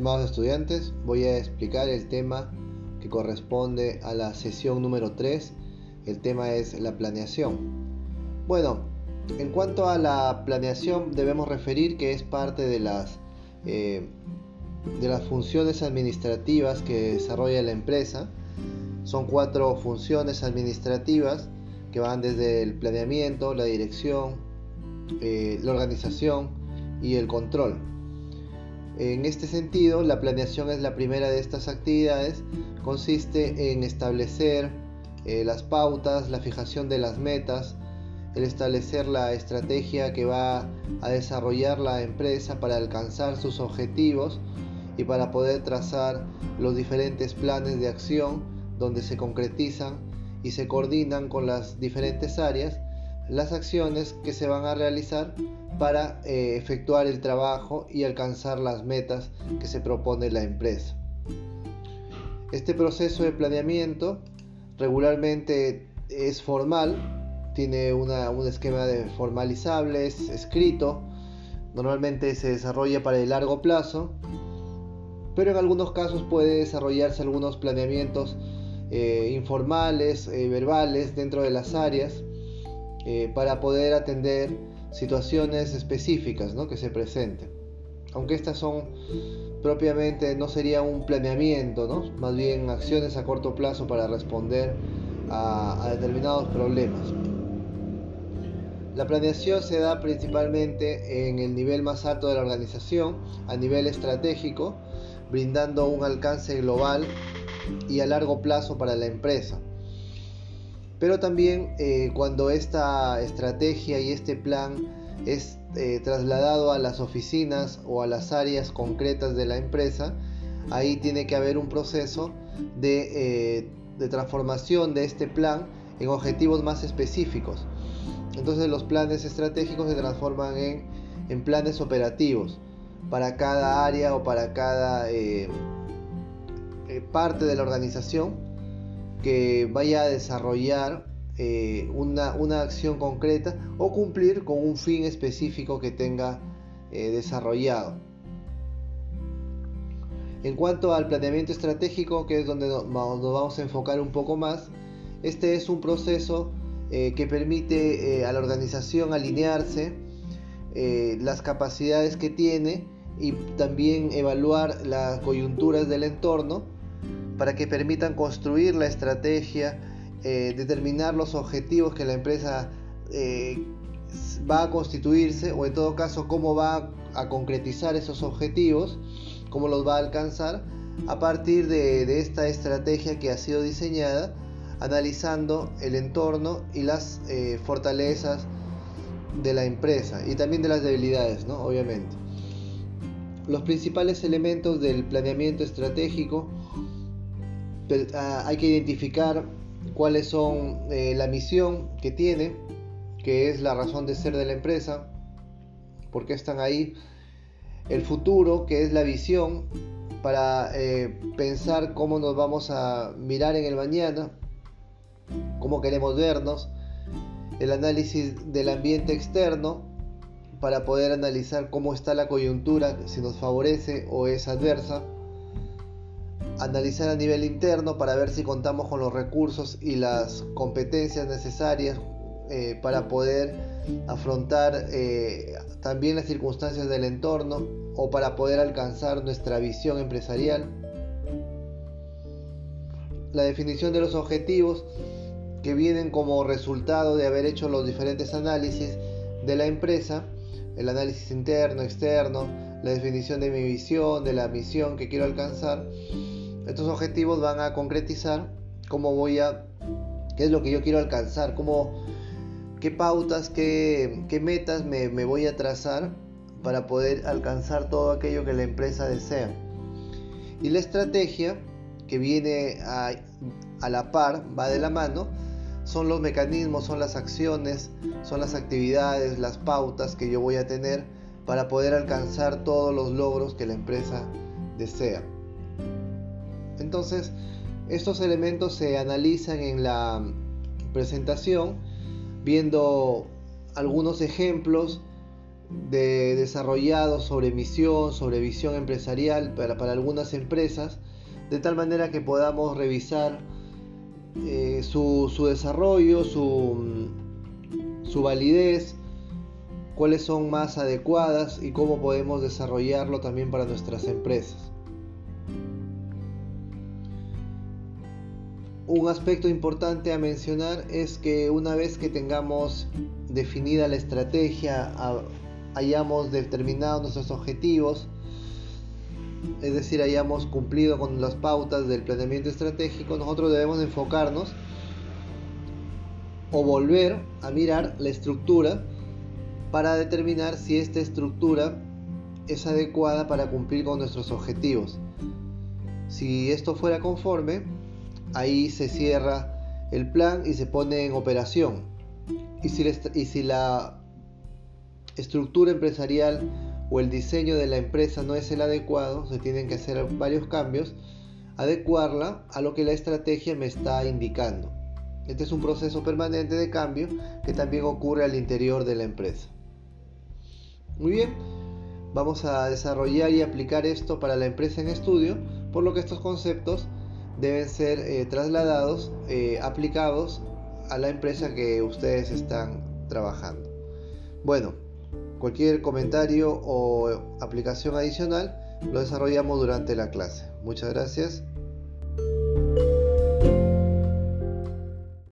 estimados estudiantes, voy a explicar el tema que corresponde a la sesión número 3. El tema es la planeación. Bueno, en cuanto a la planeación debemos referir que es parte de las, eh, de las funciones administrativas que desarrolla la empresa. Son cuatro funciones administrativas que van desde el planeamiento, la dirección, eh, la organización y el control. En este sentido, la planeación es la primera de estas actividades. Consiste en establecer eh, las pautas, la fijación de las metas, el establecer la estrategia que va a desarrollar la empresa para alcanzar sus objetivos y para poder trazar los diferentes planes de acción donde se concretizan y se coordinan con las diferentes áreas las acciones que se van a realizar para eh, efectuar el trabajo y alcanzar las metas que se propone la empresa. Este proceso de planeamiento regularmente es formal, tiene un esquema de formalizables, escrito, normalmente se desarrolla para el largo plazo, pero en algunos casos puede desarrollarse algunos planeamientos eh, informales, eh, verbales dentro de las áreas eh, para poder atender situaciones específicas que se presenten. Aunque estas son propiamente, no sería un planeamiento, más bien acciones a corto plazo para responder a, a determinados problemas. La planeación se da principalmente en el nivel más alto de la organización, a nivel estratégico, brindando un alcance global y a largo plazo para la empresa pero también eh, cuando esta estrategia y este plan es eh, trasladado a las oficinas o a las áreas concretas de la empresa, ahí tiene que haber un proceso de, eh, transformación de este plan en objetivos más específicos. Entonces los planes estratégicos se transforman en, en planes operativos para cada área o para cada parte de la organización que vaya a desarrollar eh, una, acción concreta o cumplir con un fin específico que tenga eh, desarrollado. En cuanto al planeamiento estratégico, que es donde nos, vamos a enfocar un poco más, este es un proceso eh, que permite a la organización alinearse, las capacidades que tiene y también evaluar las coyunturas del entorno para que permitan construir la estrategia, eh, determinar los objetivos que la empresa eh, va a constituirse o en todo caso cómo va a concretizar esos objetivos, cómo los va a alcanzar a partir de, esta estrategia que ha sido diseñada, analizando el entorno y las eh, fortalezas de la empresa y también de las debilidades, ¿no? obviamente. Los principales elementos del planeamiento estratégico hay que identificar cuáles son eh, la misión que tiene, que es la razón de ser de la empresa, por qué están ahí, el futuro, que es la visión, para eh, pensar cómo nos vamos a mirar en el mañana, cómo queremos vernos, el análisis del ambiente externo, para poder analizar cómo está la coyuntura, si nos favorece o es adversa, analizar a nivel interno para ver si contamos con los recursos y las competencias necesarias eh, para poder afrontar eh, también las circunstancias del entorno o para poder alcanzar nuestra visión empresarial. La definición de los objetivos que vienen como resultado de haber hecho los diferentes análisis de la empresa, el análisis interno, externo, la definición de mi visión, de la misión que quiero alcanzar estos objetivos van a concretizar cómo voy a, qué es lo que yo quiero alcanzar, cómo, qué pautas, qué, metas me, voy a trazar para poder alcanzar todo aquello que la empresa desea. Y la estrategia que viene a, a la par, va de la mano, son los mecanismos, son las acciones, son las actividades, las pautas que yo voy a tener para poder alcanzar todos los logros que la empresa desea. Entonces, estos elementos se analizan en la presentación viendo algunos ejemplos de desarrollados sobre misión, sobre visión empresarial para, algunas empresas, de tal manera que podamos revisar eh, su, desarrollo, su validez, cuáles son más adecuadas y cómo podemos desarrollarlo también para nuestras empresas. Un aspecto importante a mencionar es que una vez que tengamos definida la estrategia, hayamos determinado nuestros objetivos, es decir, hayamos cumplido con las pautas del planeamiento estratégico, nosotros debemos enfocarnos o volver a mirar la estructura para determinar si esta estructura es adecuada para cumplir con nuestros objetivos. Si esto fuera conforme, ahí se cierra el plan y se pone en operación. Y si, la, y si la estructura empresarial o el diseño de la empresa no es el adecuado, se tienen que hacer varios cambios, adecuarla a lo que la estrategia me está indicando. Este es un proceso permanente de cambio que también ocurre al interior de la empresa. Muy bien, vamos a desarrollar y aplicar esto para la empresa en estudio, por lo que estos conceptos deben ser eh, trasladados, eh, aplicados a la empresa que ustedes están trabajando. Bueno, cualquier comentario o aplicación adicional lo desarrollamos durante la clase. Muchas gracias.